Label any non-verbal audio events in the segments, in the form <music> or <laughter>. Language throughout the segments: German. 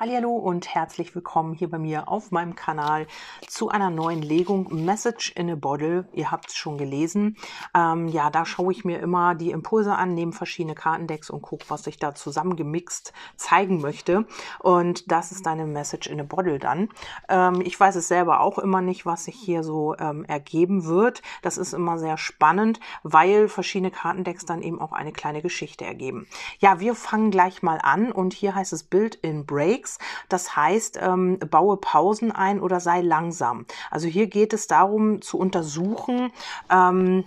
Hallo und herzlich willkommen hier bei mir auf meinem Kanal zu einer neuen Legung Message in a Bottle. Ihr habt es schon gelesen. Ähm, ja, da schaue ich mir immer die Impulse an, nehme verschiedene Kartendecks und gucke, was ich da zusammengemixt zeigen möchte. Und das ist eine Message in a Bottle dann. Ähm, ich weiß es selber auch immer nicht, was sich hier so ähm, ergeben wird. Das ist immer sehr spannend, weil verschiedene Kartendecks dann eben auch eine kleine Geschichte ergeben. Ja, wir fangen gleich mal an und hier heißt es Build in Breaks. Breaks. Das heißt, ähm, baue Pausen ein oder sei langsam. Also hier geht es darum zu untersuchen, ähm,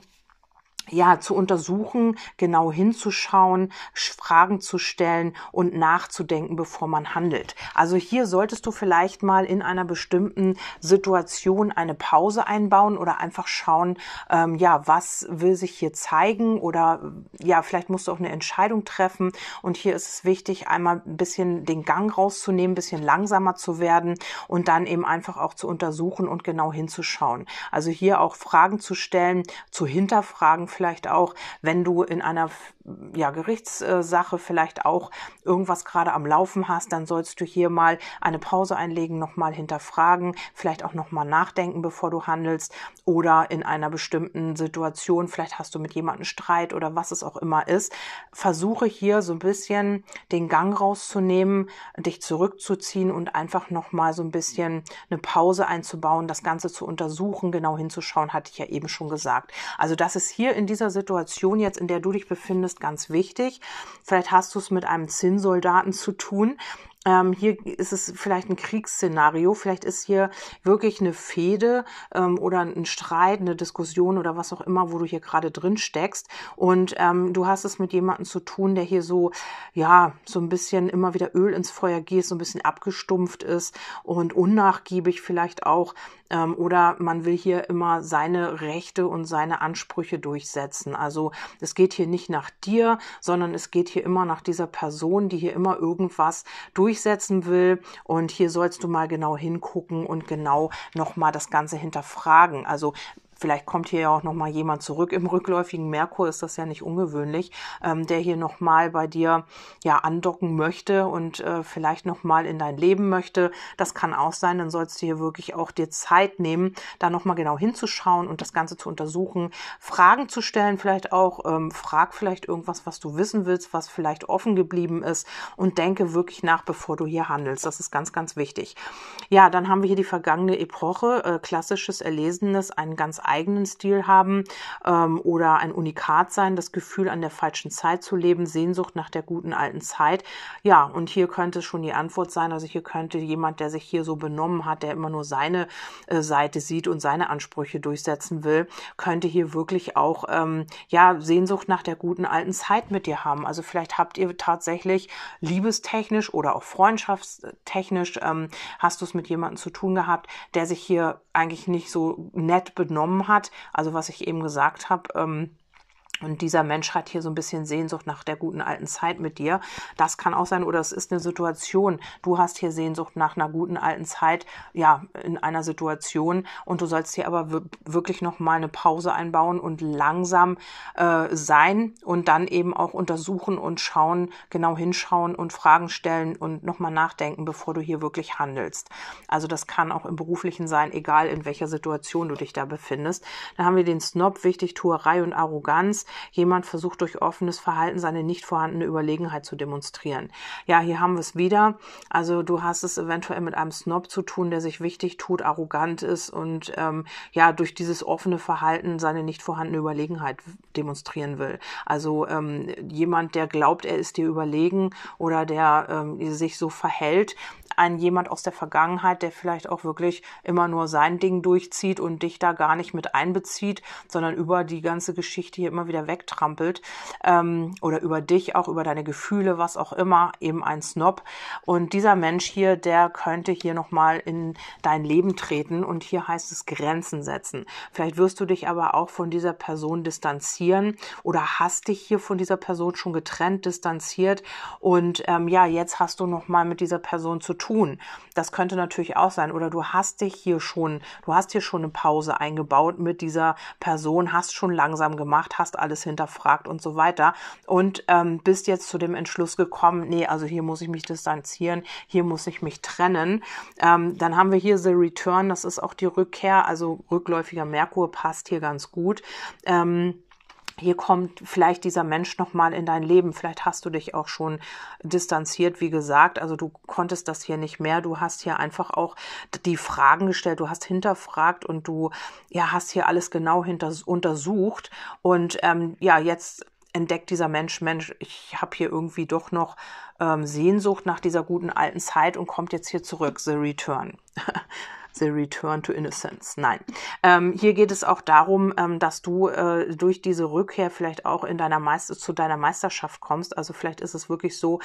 ja, zu untersuchen, genau hinzuschauen, Fragen zu stellen und nachzudenken, bevor man handelt. Also hier solltest du vielleicht mal in einer bestimmten Situation eine Pause einbauen oder einfach schauen, ähm, ja, was will sich hier zeigen oder ja, vielleicht musst du auch eine Entscheidung treffen. Und hier ist es wichtig, einmal ein bisschen den Gang rauszunehmen, ein bisschen langsamer zu werden und dann eben einfach auch zu untersuchen und genau hinzuschauen. Also hier auch Fragen zu stellen, zu hinterfragen, vielleicht auch, wenn du in einer ja, Gerichtssache vielleicht auch irgendwas gerade am Laufen hast, dann sollst du hier mal eine Pause einlegen, nochmal hinterfragen, vielleicht auch nochmal nachdenken, bevor du handelst oder in einer bestimmten Situation, vielleicht hast du mit jemandem Streit oder was es auch immer ist. Versuche hier so ein bisschen den Gang rauszunehmen, dich zurückzuziehen und einfach nochmal so ein bisschen eine Pause einzubauen, das Ganze zu untersuchen, genau hinzuschauen, hatte ich ja eben schon gesagt. Also das ist hier in dieser Situation jetzt, in der du dich befindest, ganz wichtig. Vielleicht hast du es mit einem Zinnsoldaten zu tun, ähm, hier ist es vielleicht ein Kriegsszenario, vielleicht ist hier wirklich eine Fehde ähm, oder ein Streit, eine Diskussion oder was auch immer, wo du hier gerade drin steckst. Und ähm, du hast es mit jemandem zu tun, der hier so, ja, so ein bisschen immer wieder Öl ins Feuer gießt, so ein bisschen abgestumpft ist und unnachgiebig vielleicht auch. Ähm, oder man will hier immer seine Rechte und seine Ansprüche durchsetzen. Also es geht hier nicht nach dir, sondern es geht hier immer nach dieser Person, die hier immer irgendwas durch durchsetzen will. Und hier sollst du mal genau hingucken und genau nochmal das Ganze hinterfragen. Also Vielleicht kommt hier ja auch noch mal jemand zurück. Im rückläufigen Merkur ist das ja nicht ungewöhnlich, ähm, der hier noch mal bei dir ja andocken möchte und äh, vielleicht noch mal in dein Leben möchte. Das kann auch sein. Dann sollst du hier wirklich auch dir Zeit nehmen, da noch mal genau hinzuschauen und das Ganze zu untersuchen, Fragen zu stellen, vielleicht auch ähm, frag vielleicht irgendwas, was du wissen willst, was vielleicht offen geblieben ist und denke wirklich nach, bevor du hier handelst. Das ist ganz, ganz wichtig. Ja, dann haben wir hier die vergangene Epoche, äh, klassisches Erlesenes, einen ganz eigenen Stil haben ähm, oder ein Unikat sein, das Gefühl, an der falschen Zeit zu leben, Sehnsucht nach der guten alten Zeit. Ja, und hier könnte schon die Antwort sein. Also hier könnte jemand, der sich hier so benommen hat, der immer nur seine äh, Seite sieht und seine Ansprüche durchsetzen will, könnte hier wirklich auch ähm, ja Sehnsucht nach der guten alten Zeit mit dir haben. Also vielleicht habt ihr tatsächlich liebestechnisch oder auch freundschaftstechnisch ähm, hast du es mit jemandem zu tun gehabt, der sich hier eigentlich nicht so nett benommen hat. Also was ich eben gesagt habe, ähm, und dieser Mensch hat hier so ein bisschen Sehnsucht nach der guten alten Zeit mit dir. Das kann auch sein, oder es ist eine Situation. Du hast hier Sehnsucht nach einer guten alten Zeit, ja, in einer Situation. Und du sollst hier aber wirklich nochmal eine Pause einbauen und langsam äh, sein und dann eben auch untersuchen und schauen, genau hinschauen und Fragen stellen und nochmal nachdenken, bevor du hier wirklich handelst. Also das kann auch im Beruflichen sein, egal in welcher Situation du dich da befindest. Dann haben wir den Snob, wichtig, Tuerei und Arroganz jemand versucht durch offenes Verhalten seine nicht vorhandene Überlegenheit zu demonstrieren. Ja, hier haben wir es wieder. Also du hast es eventuell mit einem Snob zu tun, der sich wichtig tut, arrogant ist und ähm, ja durch dieses offene Verhalten seine nicht vorhandene Überlegenheit demonstrieren will. Also ähm, jemand, der glaubt, er ist dir überlegen oder der ähm, sich so verhält, ein jemand aus der Vergangenheit, der vielleicht auch wirklich immer nur sein Ding durchzieht und dich da gar nicht mit einbezieht, sondern über die ganze Geschichte hier immer wieder wegtrampelt ähm, oder über dich, auch über deine Gefühle, was auch immer, eben ein Snob. Und dieser Mensch hier, der könnte hier nochmal in dein Leben treten und hier heißt es Grenzen setzen. Vielleicht wirst du dich aber auch von dieser Person distanzieren oder hast dich hier von dieser Person schon getrennt, distanziert und ähm, ja, jetzt hast du nochmal mit dieser Person zu tun. Das könnte natürlich auch sein. Oder du hast dich hier schon, du hast hier schon eine Pause eingebaut mit dieser Person, hast schon langsam gemacht, hast alles hinterfragt und so weiter und ähm, bist jetzt zu dem Entschluss gekommen, nee, also hier muss ich mich distanzieren, hier muss ich mich trennen. Ähm, dann haben wir hier The Return, das ist auch die Rückkehr, also rückläufiger Merkur passt hier ganz gut. Ähm, hier kommt vielleicht dieser Mensch nochmal in dein Leben. Vielleicht hast du dich auch schon distanziert, wie gesagt. Also du konntest das hier nicht mehr. Du hast hier einfach auch die Fragen gestellt. Du hast hinterfragt und du ja hast hier alles genau hinter, untersucht. Und ähm, ja, jetzt entdeckt dieser Mensch, Mensch, ich habe hier irgendwie doch noch ähm, Sehnsucht nach dieser guten alten Zeit und kommt jetzt hier zurück. The Return. <laughs> The Return to Innocence. Nein. Ähm, hier geht es auch darum, ähm, dass du äh, durch diese Rückkehr vielleicht auch in deiner Meister zu deiner Meisterschaft kommst. Also vielleicht ist es wirklich so,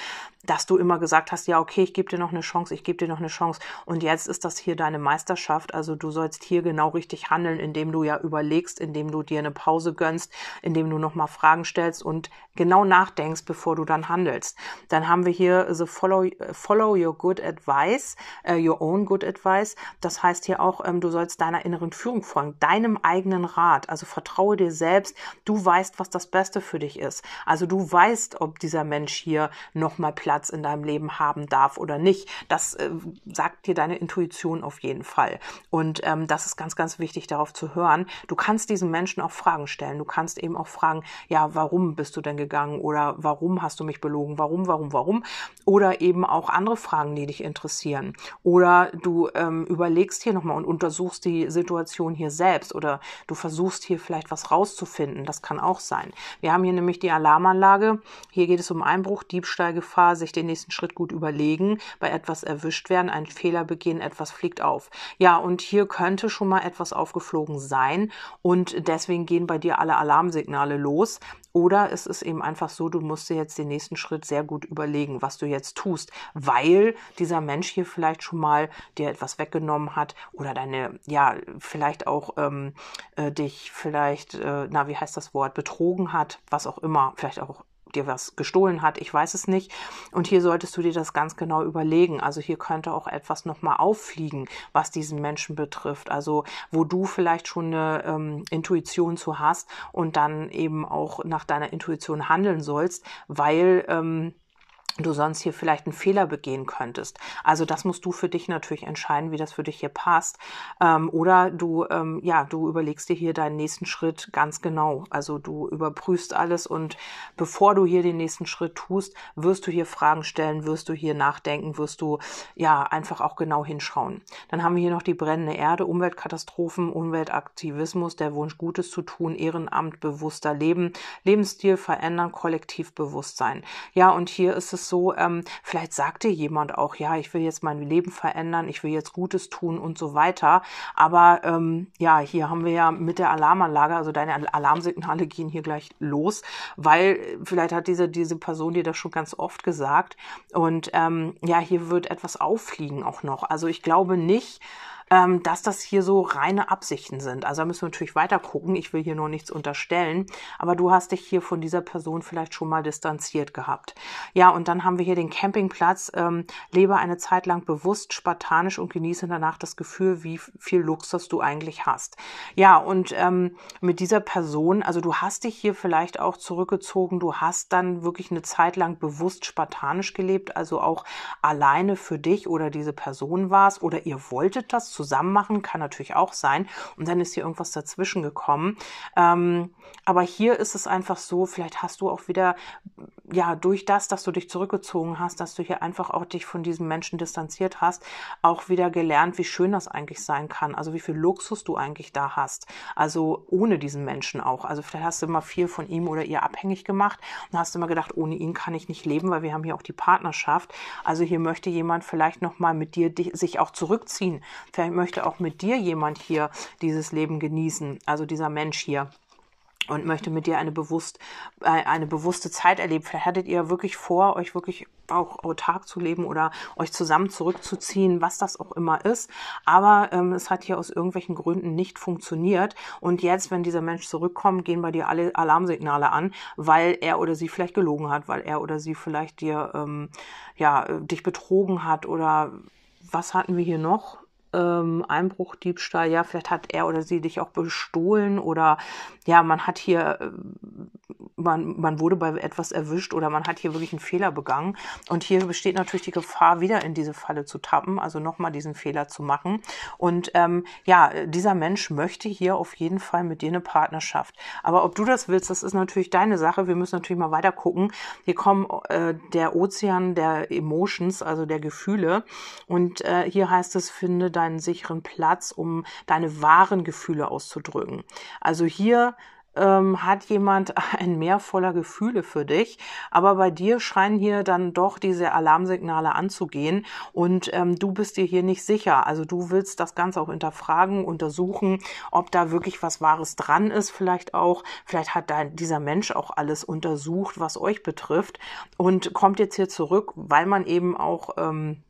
dass du immer gesagt hast, ja, okay, ich gebe dir noch eine Chance, ich gebe dir noch eine Chance. Und jetzt ist das hier deine Meisterschaft. Also du sollst hier genau richtig handeln, indem du ja überlegst, indem du dir eine Pause gönnst, indem du nochmal Fragen stellst und genau nachdenkst, bevor du dann handelst. Dann haben wir hier the follow, follow your good advice, uh, your own good advice. Das das heißt hier auch, ähm, du sollst deiner inneren Führung folgen, deinem eigenen Rat. Also vertraue dir selbst. Du weißt, was das Beste für dich ist. Also du weißt, ob dieser Mensch hier nochmal Platz in deinem Leben haben darf oder nicht. Das äh, sagt dir deine Intuition auf jeden Fall. Und ähm, das ist ganz, ganz wichtig, darauf zu hören. Du kannst diesen Menschen auch Fragen stellen. Du kannst eben auch fragen, ja, warum bist du denn gegangen? Oder warum hast du mich belogen? Warum, warum, warum? Oder eben auch andere Fragen, die dich interessieren. Oder du ähm, überlegst, überlegst hier nochmal und untersuchst die Situation hier selbst oder du versuchst hier vielleicht was rauszufinden. Das kann auch sein. Wir haben hier nämlich die Alarmanlage. Hier geht es um Einbruch, Diebstahlgefahr, sich den nächsten Schritt gut überlegen, bei etwas erwischt werden, einen Fehler begehen, etwas fliegt auf. Ja, und hier könnte schon mal etwas aufgeflogen sein und deswegen gehen bei dir alle Alarmsignale los. Oder es ist eben einfach so, du musst dir jetzt den nächsten Schritt sehr gut überlegen, was du jetzt tust, weil dieser Mensch hier vielleicht schon mal dir etwas weggenommen hat oder deine, ja, vielleicht auch ähm, äh, dich vielleicht, äh, na, wie heißt das Wort, betrogen hat, was auch immer, vielleicht auch dir was gestohlen hat, ich weiß es nicht. Und hier solltest du dir das ganz genau überlegen. Also hier könnte auch etwas nochmal auffliegen, was diesen Menschen betrifft. Also wo du vielleicht schon eine ähm, Intuition zu hast und dann eben auch nach deiner Intuition handeln sollst, weil ähm, du sonst hier vielleicht einen Fehler begehen könntest. Also das musst du für dich natürlich entscheiden, wie das für dich hier passt. Ähm, oder du, ähm, ja, du überlegst dir hier deinen nächsten Schritt ganz genau. Also du überprüfst alles und bevor du hier den nächsten Schritt tust, wirst du hier Fragen stellen, wirst du hier nachdenken, wirst du ja einfach auch genau hinschauen. Dann haben wir hier noch die brennende Erde, Umweltkatastrophen, Umweltaktivismus, der Wunsch Gutes zu tun, Ehrenamt, bewusster Leben, Lebensstil verändern, Kollektivbewusstsein. Ja, und hier ist es so, ähm, vielleicht sagt dir jemand auch, ja, ich will jetzt mein Leben verändern, ich will jetzt Gutes tun und so weiter. Aber ähm, ja, hier haben wir ja mit der Alarmanlage, also deine Alarmsignale gehen hier gleich los, weil vielleicht hat diese, diese Person dir das schon ganz oft gesagt. Und ähm, ja, hier wird etwas auffliegen auch noch. Also ich glaube nicht, ähm, dass das hier so reine Absichten sind. Also da müssen wir natürlich weiter gucken. Ich will hier nur nichts unterstellen, aber du hast dich hier von dieser Person vielleicht schon mal distanziert gehabt. Ja, und dann haben wir hier den Campingplatz. Ähm, lebe eine Zeit lang bewusst, spartanisch und genieße danach das Gefühl, wie viel Luxus du eigentlich hast. Ja, und ähm, mit dieser Person, also du hast dich hier vielleicht auch zurückgezogen, du hast dann wirklich eine Zeit lang bewusst spartanisch gelebt, also auch alleine für dich oder diese Person warst oder ihr wolltet das zusammen machen, kann natürlich auch sein. Und dann ist hier irgendwas dazwischen gekommen. Ähm, aber hier ist es einfach so, vielleicht hast du auch wieder, ja, durch das, dass du dich zurückgezogen hast, dass du hier einfach auch dich von diesem Menschen distanziert hast, auch wieder gelernt, wie schön das eigentlich sein kann. Also wie viel Luxus du eigentlich da hast. Also ohne diesen Menschen auch. Also vielleicht hast du immer viel von ihm oder ihr abhängig gemacht und hast immer gedacht, ohne ihn kann ich nicht leben, weil wir haben hier auch die Partnerschaft. Also hier möchte jemand vielleicht nochmal mit dir sich auch zurückziehen. Vielleicht möchte auch mit dir jemand hier dieses Leben genießen, also dieser Mensch hier. und möchte mit dir eine bewusst äh, eine bewusste Zeit erleben. Vielleicht hattet ihr wirklich vor, euch wirklich auch autark zu leben oder euch zusammen zurückzuziehen, was das auch immer ist. Aber ähm, es hat hier aus irgendwelchen Gründen nicht funktioniert. Und jetzt, wenn dieser Mensch zurückkommt, gehen bei dir alle Alarmsignale an, weil er oder sie vielleicht gelogen hat, weil er oder sie vielleicht dir ähm, ja dich betrogen hat oder was hatten wir hier noch? Ähm, Einbruch, Diebstahl, ja, vielleicht hat er oder sie dich auch bestohlen oder ja, man hat hier, man, man wurde bei etwas erwischt oder man hat hier wirklich einen Fehler begangen. Und hier besteht natürlich die Gefahr, wieder in diese Falle zu tappen, also nochmal diesen Fehler zu machen. Und ähm, ja, dieser Mensch möchte hier auf jeden Fall mit dir eine Partnerschaft. Aber ob du das willst, das ist natürlich deine Sache. Wir müssen natürlich mal weiter gucken. Hier kommt äh, der Ozean der Emotions, also der Gefühle. Und äh, hier heißt es, finde dein deinen sicheren Platz, um deine wahren Gefühle auszudrücken. Also hier ähm, hat jemand <laughs> ein Meer voller Gefühle für dich, aber bei dir scheinen hier dann doch diese Alarmsignale anzugehen und ähm, du bist dir hier nicht sicher. Also du willst das Ganze auch hinterfragen, untersuchen, ob da wirklich was Wahres dran ist, vielleicht auch, vielleicht hat da dieser Mensch auch alles untersucht, was euch betrifft und kommt jetzt hier zurück, weil man eben auch ähm,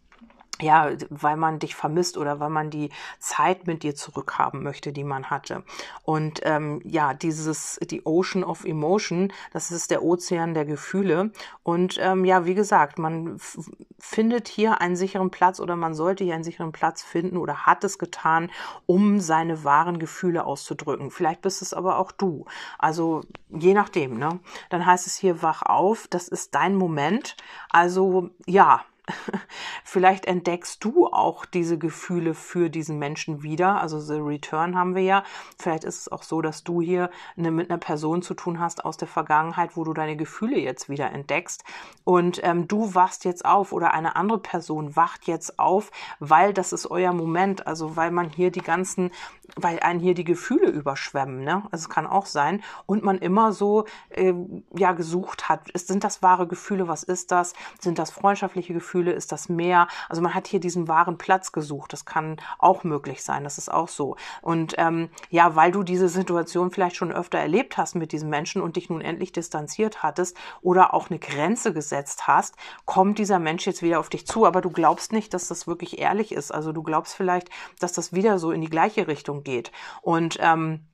ja, weil man dich vermisst oder weil man die Zeit mit dir zurückhaben möchte, die man hatte. Und ähm, ja, dieses, die Ocean of Emotion, das ist der Ozean der Gefühle. Und ähm, ja, wie gesagt, man findet hier einen sicheren Platz oder man sollte hier einen sicheren Platz finden oder hat es getan, um seine wahren Gefühle auszudrücken. Vielleicht bist es aber auch du. Also je nachdem, ne? Dann heißt es hier wach auf, das ist dein Moment. Also ja, <laughs> Vielleicht entdeckst du auch diese Gefühle für diesen Menschen wieder. Also The Return haben wir ja. Vielleicht ist es auch so, dass du hier eine, mit einer Person zu tun hast aus der Vergangenheit, wo du deine Gefühle jetzt wieder entdeckst. Und ähm, du wachst jetzt auf oder eine andere Person wacht jetzt auf, weil das ist euer Moment. Also weil man hier die ganzen, weil einen hier die Gefühle überschwemmen. Ne? Also es kann auch sein. Und man immer so äh, ja gesucht hat. Sind das wahre Gefühle? Was ist das? Sind das freundschaftliche Gefühle? Gefühle? Ist das mehr? Also man hat hier diesen wahren Platz gesucht. Das kann auch möglich sein. Das ist auch so. Und ähm, ja, weil du diese Situation vielleicht schon öfter erlebt hast mit diesem Menschen und dich nun endlich distanziert hattest oder auch eine Grenze gesetzt hast, kommt dieser Mensch jetzt wieder auf dich zu. Aber du glaubst nicht, dass das wirklich ehrlich ist. Also du glaubst vielleicht, dass das wieder so in die gleiche Richtung geht. Und ähm,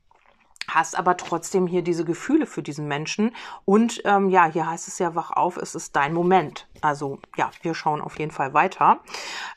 hast aber trotzdem hier diese Gefühle für diesen Menschen. Und ähm, ja, hier heißt es ja, wach auf, es ist dein Moment. Also ja, wir schauen auf jeden Fall weiter.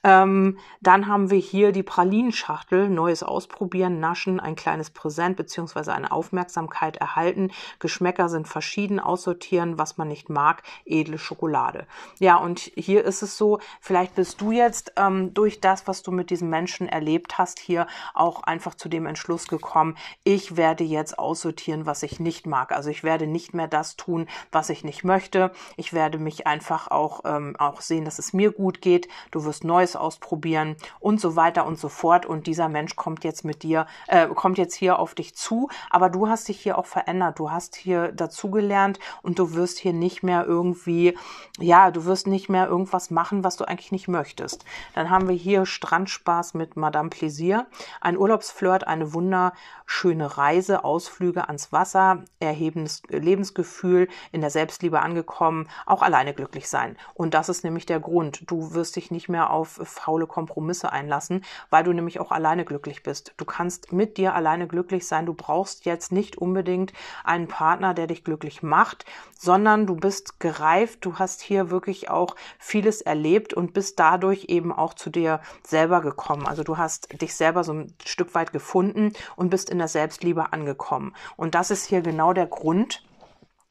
Ähm, dann haben wir hier die Pralinenschachtel, neues Ausprobieren, Naschen, ein kleines Präsent beziehungsweise eine Aufmerksamkeit erhalten. Geschmäcker sind verschieden, aussortieren, was man nicht mag, edle Schokolade. Ja, und hier ist es so, vielleicht bist du jetzt ähm, durch das, was du mit diesem Menschen erlebt hast, hier auch einfach zu dem Entschluss gekommen, ich werde jetzt aussortieren, was ich nicht mag. Also ich werde nicht mehr das tun, was ich nicht möchte. Ich werde mich einfach auch auch, ähm, auch sehen, dass es mir gut geht, du wirst Neues ausprobieren und so weiter und so fort. Und dieser Mensch kommt jetzt mit dir, äh, kommt jetzt hier auf dich zu, aber du hast dich hier auch verändert, du hast hier dazugelernt und du wirst hier nicht mehr irgendwie, ja, du wirst nicht mehr irgendwas machen, was du eigentlich nicht möchtest. Dann haben wir hier Strandspaß mit Madame Plaisir, ein Urlaubsflirt, eine wunderschöne Reise, Ausflüge ans Wasser, erhebendes Lebensgefühl, in der Selbstliebe angekommen, auch alleine glücklich sein. Und das ist nämlich der Grund. Du wirst dich nicht mehr auf faule Kompromisse einlassen, weil du nämlich auch alleine glücklich bist. Du kannst mit dir alleine glücklich sein. Du brauchst jetzt nicht unbedingt einen Partner, der dich glücklich macht, sondern du bist gereift. Du hast hier wirklich auch vieles erlebt und bist dadurch eben auch zu dir selber gekommen. Also du hast dich selber so ein Stück weit gefunden und bist in der Selbstliebe angekommen. Und das ist hier genau der Grund,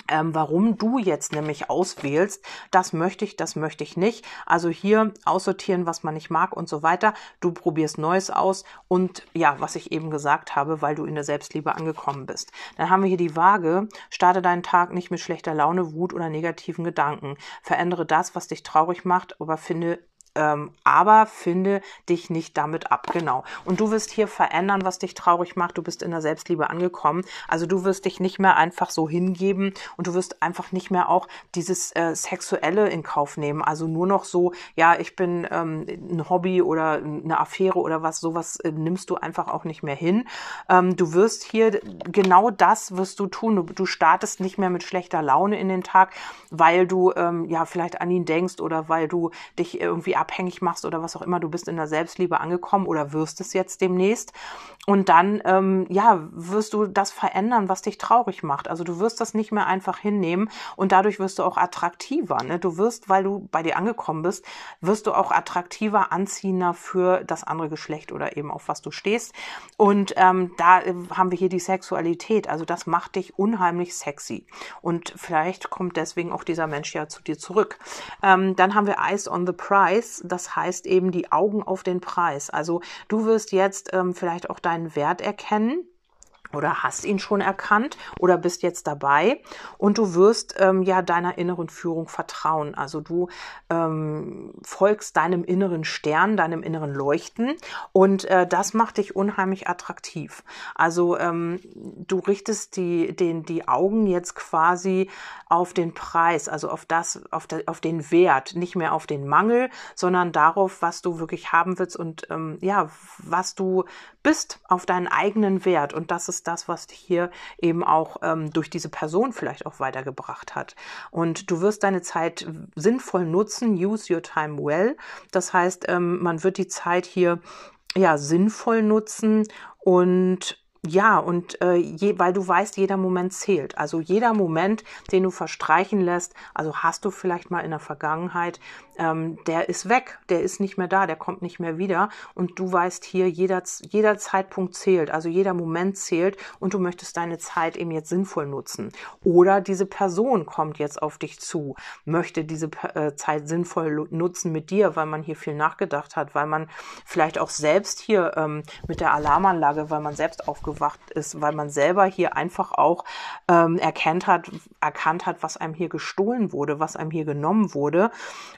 ähm, warum du jetzt nämlich auswählst, das möchte ich, das möchte ich nicht. Also hier aussortieren, was man nicht mag und so weiter. Du probierst Neues aus und ja, was ich eben gesagt habe, weil du in der Selbstliebe angekommen bist. Dann haben wir hier die Waage. Starte deinen Tag nicht mit schlechter Laune, Wut oder negativen Gedanken. Verändere das, was dich traurig macht, aber finde ähm, aber finde dich nicht damit ab, genau. Und du wirst hier verändern, was dich traurig macht. Du bist in der Selbstliebe angekommen. Also du wirst dich nicht mehr einfach so hingeben und du wirst einfach nicht mehr auch dieses äh, Sexuelle in Kauf nehmen. Also nur noch so, ja, ich bin ähm, ein Hobby oder eine Affäre oder was, sowas äh, nimmst du einfach auch nicht mehr hin. Ähm, du wirst hier genau das wirst du tun. Du, du startest nicht mehr mit schlechter Laune in den Tag, weil du ähm, ja vielleicht an ihn denkst oder weil du dich irgendwie abhängig machst oder was auch immer. Du bist in der Selbstliebe angekommen oder wirst es jetzt demnächst. Und dann, ähm, ja, wirst du das verändern, was dich traurig macht. Also du wirst das nicht mehr einfach hinnehmen und dadurch wirst du auch attraktiver. Ne? Du wirst, weil du bei dir angekommen bist, wirst du auch attraktiver, anziehender für das andere Geschlecht oder eben auf was du stehst. Und ähm, da äh, haben wir hier die Sexualität. Also das macht dich unheimlich sexy. Und vielleicht kommt deswegen auch dieser Mensch ja zu dir zurück. Ähm, dann haben wir Eyes on the Price. Das heißt eben die Augen auf den Preis. Also du wirst jetzt ähm, vielleicht auch deinen Wert erkennen oder hast ihn schon erkannt oder bist jetzt dabei und du wirst ähm, ja deiner inneren Führung vertrauen. Also du ähm, folgst deinem inneren Stern, deinem inneren Leuchten und äh, das macht dich unheimlich attraktiv. Also ähm, du richtest die, den, die Augen jetzt quasi auf den Preis, also auf das, auf, de, auf den Wert, nicht mehr auf den Mangel, sondern darauf, was du wirklich haben willst und ähm, ja, was du bist, auf deinen eigenen Wert. Und das ist das, was hier eben auch ähm, durch diese Person vielleicht auch weitergebracht hat. Und du wirst deine Zeit sinnvoll nutzen, use your time well. Das heißt, ähm, man wird die Zeit hier ja sinnvoll nutzen und ja, und äh, je, weil du weißt, jeder Moment zählt. Also jeder Moment, den du verstreichen lässt, also hast du vielleicht mal in der Vergangenheit, ähm, der ist weg, der ist nicht mehr da, der kommt nicht mehr wieder. Und du weißt hier, jeder, jeder Zeitpunkt zählt, also jeder Moment zählt und du möchtest deine Zeit eben jetzt sinnvoll nutzen. Oder diese Person kommt jetzt auf dich zu, möchte diese äh, Zeit sinnvoll nutzen mit dir, weil man hier viel nachgedacht hat, weil man vielleicht auch selbst hier ähm, mit der Alarmanlage, weil man selbst aufgewacht ist, weil man selber hier einfach auch ähm, erkennt hat, erkannt hat, was einem hier gestohlen wurde, was einem hier genommen wurde.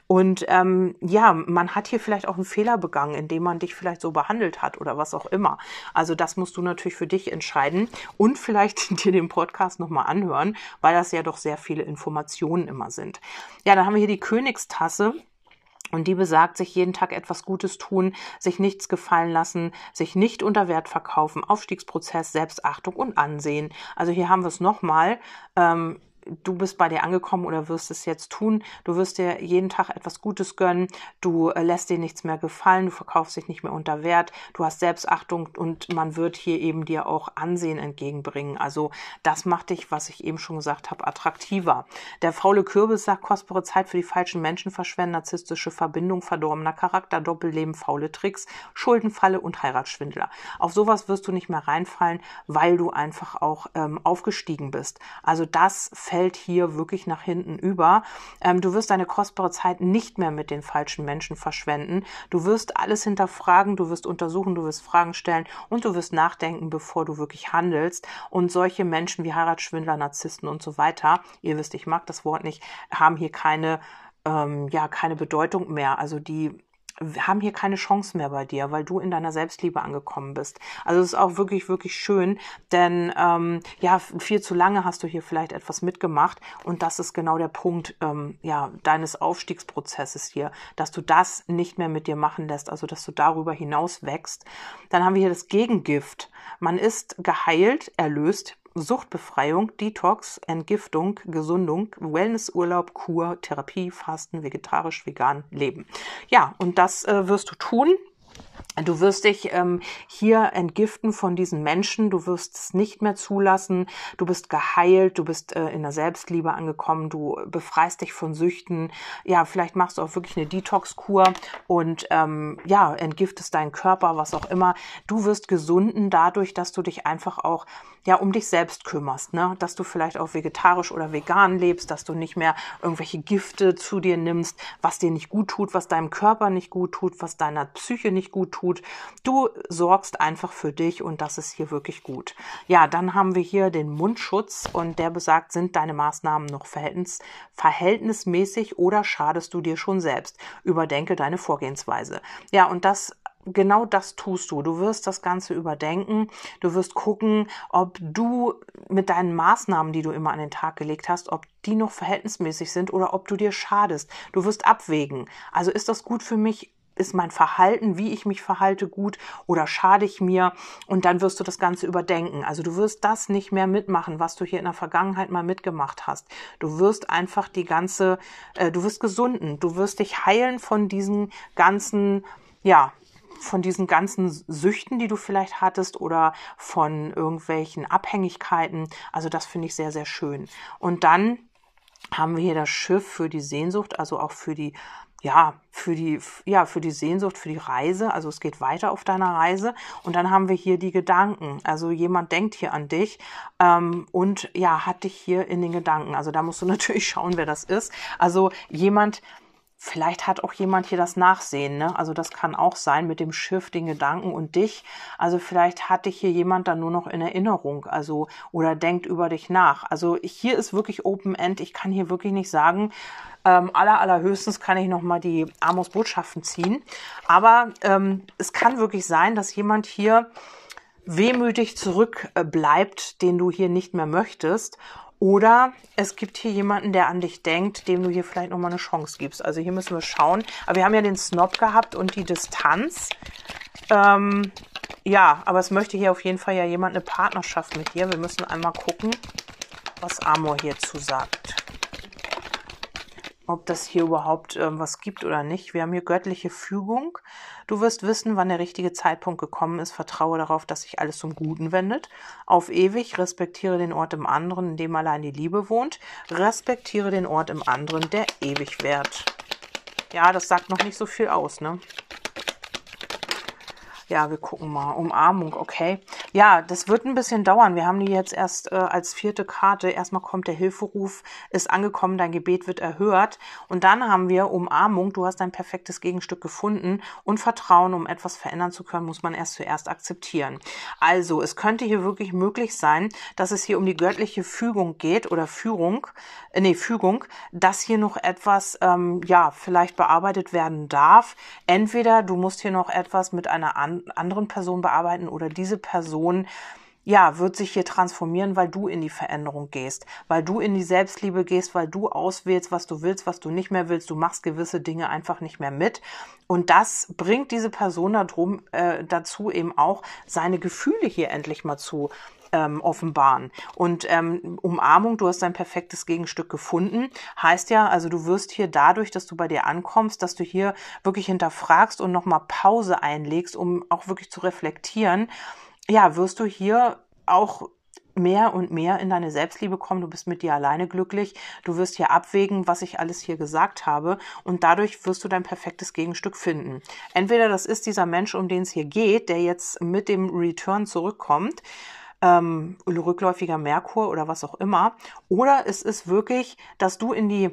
Und und ähm, ja, man hat hier vielleicht auch einen Fehler begangen, indem man dich vielleicht so behandelt hat oder was auch immer. Also das musst du natürlich für dich entscheiden und vielleicht <laughs> dir den Podcast nochmal anhören, weil das ja doch sehr viele Informationen immer sind. Ja, dann haben wir hier die Königstasse. Und die besagt, sich jeden Tag etwas Gutes tun, sich nichts gefallen lassen, sich nicht unter Wert verkaufen, Aufstiegsprozess, Selbstachtung und Ansehen. Also hier haben wir es nochmal. Ähm, du bist bei dir angekommen oder wirst es jetzt tun. Du wirst dir jeden Tag etwas Gutes gönnen. Du äh, lässt dir nichts mehr gefallen. Du verkaufst dich nicht mehr unter Wert. Du hast Selbstachtung und man wird hier eben dir auch Ansehen entgegenbringen. Also das macht dich, was ich eben schon gesagt habe, attraktiver. Der faule Kürbis sagt, kostbare Zeit für die falschen Menschen verschwenden, narzisstische Verbindung, verdorbener Charakter, Doppelleben, faule Tricks, Schuldenfalle und Heiratsschwindler. Auf sowas wirst du nicht mehr reinfallen, weil du einfach auch ähm, aufgestiegen bist. Also das fällt fällt hier wirklich nach hinten über. Ähm, du wirst deine kostbare Zeit nicht mehr mit den falschen Menschen verschwenden. Du wirst alles hinterfragen, du wirst untersuchen, du wirst Fragen stellen und du wirst nachdenken, bevor du wirklich handelst. Und solche Menschen wie Heiratsschwindler, Narzissten und so weiter, ihr wisst, ich mag das Wort nicht, haben hier keine ähm, ja keine Bedeutung mehr. Also die haben hier keine Chance mehr bei dir, weil du in deiner Selbstliebe angekommen bist. Also es ist auch wirklich, wirklich schön, denn ähm, ja, viel zu lange hast du hier vielleicht etwas mitgemacht und das ist genau der Punkt ähm, ja, deines Aufstiegsprozesses hier, dass du das nicht mehr mit dir machen lässt, also dass du darüber hinaus wächst. Dann haben wir hier das Gegengift. Man ist geheilt, erlöst, Suchtbefreiung, Detox, Entgiftung, Gesundung, Wellnessurlaub, Kur, Therapie, Fasten, vegetarisch, vegan, Leben. Ja, und das äh, wirst du tun. Du wirst dich ähm, hier entgiften von diesen Menschen, du wirst es nicht mehr zulassen, du bist geheilt, du bist äh, in der Selbstliebe angekommen, du befreist dich von Süchten, ja, vielleicht machst du auch wirklich eine Detox-Kur und ähm, ja, entgiftest deinen Körper, was auch immer. Du wirst gesunden dadurch, dass du dich einfach auch ja um dich selbst kümmerst, ne? dass du vielleicht auch vegetarisch oder vegan lebst, dass du nicht mehr irgendwelche Gifte zu dir nimmst, was dir nicht gut tut, was deinem Körper nicht gut tut, was deiner Psyche nicht gut tut. Du sorgst einfach für dich und das ist hier wirklich gut. Ja, dann haben wir hier den Mundschutz und der besagt, sind deine Maßnahmen noch verhältnis, verhältnismäßig oder schadest du dir schon selbst? Überdenke deine Vorgehensweise. Ja, und das genau das tust du. Du wirst das Ganze überdenken. Du wirst gucken, ob du mit deinen Maßnahmen, die du immer an den Tag gelegt hast, ob die noch verhältnismäßig sind oder ob du dir schadest. Du wirst abwägen. Also ist das gut für mich? Ist mein Verhalten, wie ich mich verhalte, gut oder schade ich mir? Und dann wirst du das Ganze überdenken. Also du wirst das nicht mehr mitmachen, was du hier in der Vergangenheit mal mitgemacht hast. Du wirst einfach die ganze, äh, du wirst gesunden. Du wirst dich heilen von diesen ganzen, ja, von diesen ganzen Süchten, die du vielleicht hattest oder von irgendwelchen Abhängigkeiten. Also das finde ich sehr, sehr schön. Und dann haben wir hier das Schiff für die Sehnsucht, also auch für die ja, für die, ja, für die Sehnsucht, für die Reise. Also es geht weiter auf deiner Reise. Und dann haben wir hier die Gedanken. Also jemand denkt hier an dich ähm, und ja, hat dich hier in den Gedanken. Also da musst du <laughs> natürlich schauen, wer das ist. Also jemand, Vielleicht hat auch jemand hier das Nachsehen, ne? Also das kann auch sein mit dem Schiff, den Gedanken und dich. Also vielleicht hat dich hier jemand dann nur noch in Erinnerung, also oder denkt über dich nach. Also hier ist wirklich Open End. Ich kann hier wirklich nicht sagen. Ähm, aller allerhöchstens kann ich noch mal die Amos Botschaften ziehen. Aber ähm, es kann wirklich sein, dass jemand hier wehmütig zurückbleibt, den du hier nicht mehr möchtest oder es gibt hier jemanden, der an dich denkt, dem du hier vielleicht nochmal eine Chance gibst. Also hier müssen wir schauen. Aber wir haben ja den Snob gehabt und die Distanz. Ähm, ja, aber es möchte hier auf jeden Fall ja jemand eine Partnerschaft mit dir. Wir müssen einmal gucken, was Amor hierzu sagt ob das hier überhaupt äh, was gibt oder nicht. Wir haben hier göttliche Fügung. Du wirst wissen, wann der richtige Zeitpunkt gekommen ist. Vertraue darauf, dass sich alles zum Guten wendet. Auf ewig respektiere den Ort im anderen, in dem allein die Liebe wohnt. Respektiere den Ort im anderen, der ewig währt. Ja, das sagt noch nicht so viel aus, ne? Ja, wir gucken mal. Umarmung, okay. Ja, das wird ein bisschen dauern. Wir haben die jetzt erst äh, als vierte Karte. Erstmal kommt der Hilferuf, ist angekommen, dein Gebet wird erhört. Und dann haben wir Umarmung, du hast dein perfektes Gegenstück gefunden. Und Vertrauen, um etwas verändern zu können, muss man erst zuerst akzeptieren. Also, es könnte hier wirklich möglich sein, dass es hier um die göttliche Fügung geht oder Führung, äh, nee, Fügung, dass hier noch etwas, ähm, ja, vielleicht bearbeitet werden darf. Entweder du musst hier noch etwas mit einer anderen anderen Person bearbeiten oder diese Person ja, wird sich hier transformieren, weil du in die Veränderung gehst, weil du in die Selbstliebe gehst, weil du auswählst, was du willst, was du nicht mehr willst. Du machst gewisse Dinge einfach nicht mehr mit. Und das bringt diese Person darum, äh, dazu eben auch, seine Gefühle hier endlich mal zu ähm, offenbaren. Und ähm, Umarmung, du hast dein perfektes Gegenstück gefunden, heißt ja, also du wirst hier dadurch, dass du bei dir ankommst, dass du hier wirklich hinterfragst und nochmal Pause einlegst, um auch wirklich zu reflektieren, ja, wirst du hier auch mehr und mehr in deine Selbstliebe kommen. Du bist mit dir alleine glücklich. Du wirst hier abwägen, was ich alles hier gesagt habe. Und dadurch wirst du dein perfektes Gegenstück finden. Entweder das ist dieser Mensch, um den es hier geht, der jetzt mit dem Return zurückkommt ähm, rückläufiger Merkur oder was auch immer. Oder es ist wirklich, dass du in die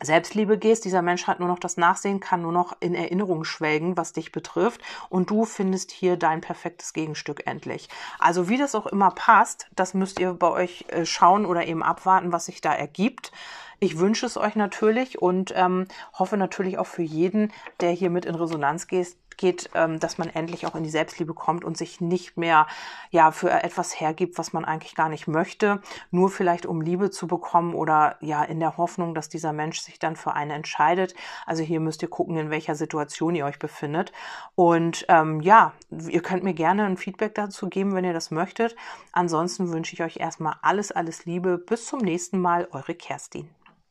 Selbstliebe gehst, dieser Mensch hat nur noch das Nachsehen, kann nur noch in Erinnerung schwelgen, was dich betrifft und du findest hier dein perfektes Gegenstück endlich. Also wie das auch immer passt, das müsst ihr bei euch äh, schauen oder eben abwarten, was sich da ergibt. Ich wünsche es euch natürlich und ähm, hoffe natürlich auch für jeden, der hier mit in Resonanz geht, geht, ähm, dass man endlich auch in die Selbstliebe kommt und sich nicht mehr ja für etwas hergibt, was man eigentlich gar nicht möchte, nur vielleicht um Liebe zu bekommen oder ja in der Hoffnung, dass dieser Mensch sich dann für einen entscheidet. Also hier müsst ihr gucken, in welcher Situation ihr euch befindet. Und ähm, ja, ihr könnt mir gerne ein Feedback dazu geben, wenn ihr das möchtet. Ansonsten wünsche ich euch erstmal alles, alles Liebe. Bis zum nächsten Mal, eure Kerstin.